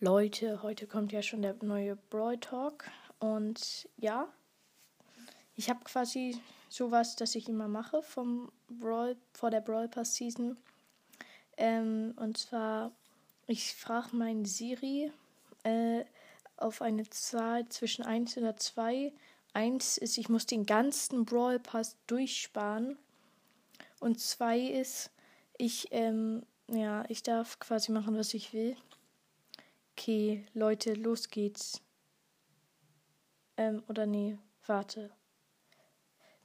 Leute, heute kommt ja schon der neue Brawl Talk und ja, ich habe quasi sowas, das ich immer mache vom Brawl vor der Brawl Pass Season. Ähm, und zwar, ich frage meinen Siri äh, auf eine Zahl zwischen 1 oder 2. 1 ist, ich muss den ganzen Brawl Pass durchsparen. Und 2 ist, ich, ähm, ja, ich darf quasi machen, was ich will. Okay, Leute, los geht's. Ähm, oder nee, warte.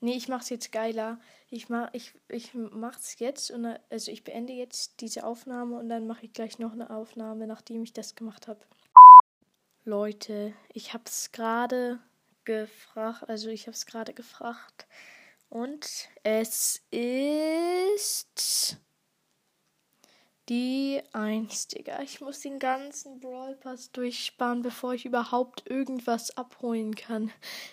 Nee, ich mach's jetzt geiler. Ich mach, ich, ich mach's jetzt und also ich beende jetzt diese Aufnahme und dann mache ich gleich noch eine Aufnahme, nachdem ich das gemacht habe. Leute, ich hab's gerade gefragt, also ich hab's gerade gefragt und es ist die 1, Digga. Ich muss den ganzen Brawl Pass durchsparen, bevor ich überhaupt irgendwas abholen kann.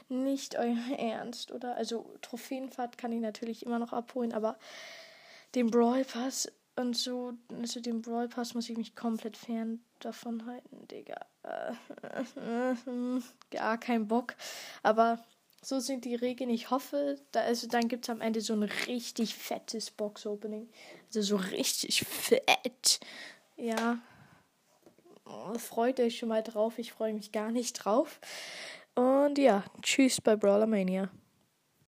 Nicht euer Ernst, oder? Also Trophäenfahrt kann ich natürlich immer noch abholen, aber den Brawl Pass und so, also den Brawl Pass muss ich mich komplett fern davon halten, Digga. Gar kein Bock. Aber so sind die Regeln. Ich hoffe, da, also dann gibt es am Ende so ein richtig fettes Box-Opening. Also so richtig fett. Ja. Freut euch schon mal drauf. Ich freue mich gar nicht drauf. Und ja, tschüss bei Brawlermania.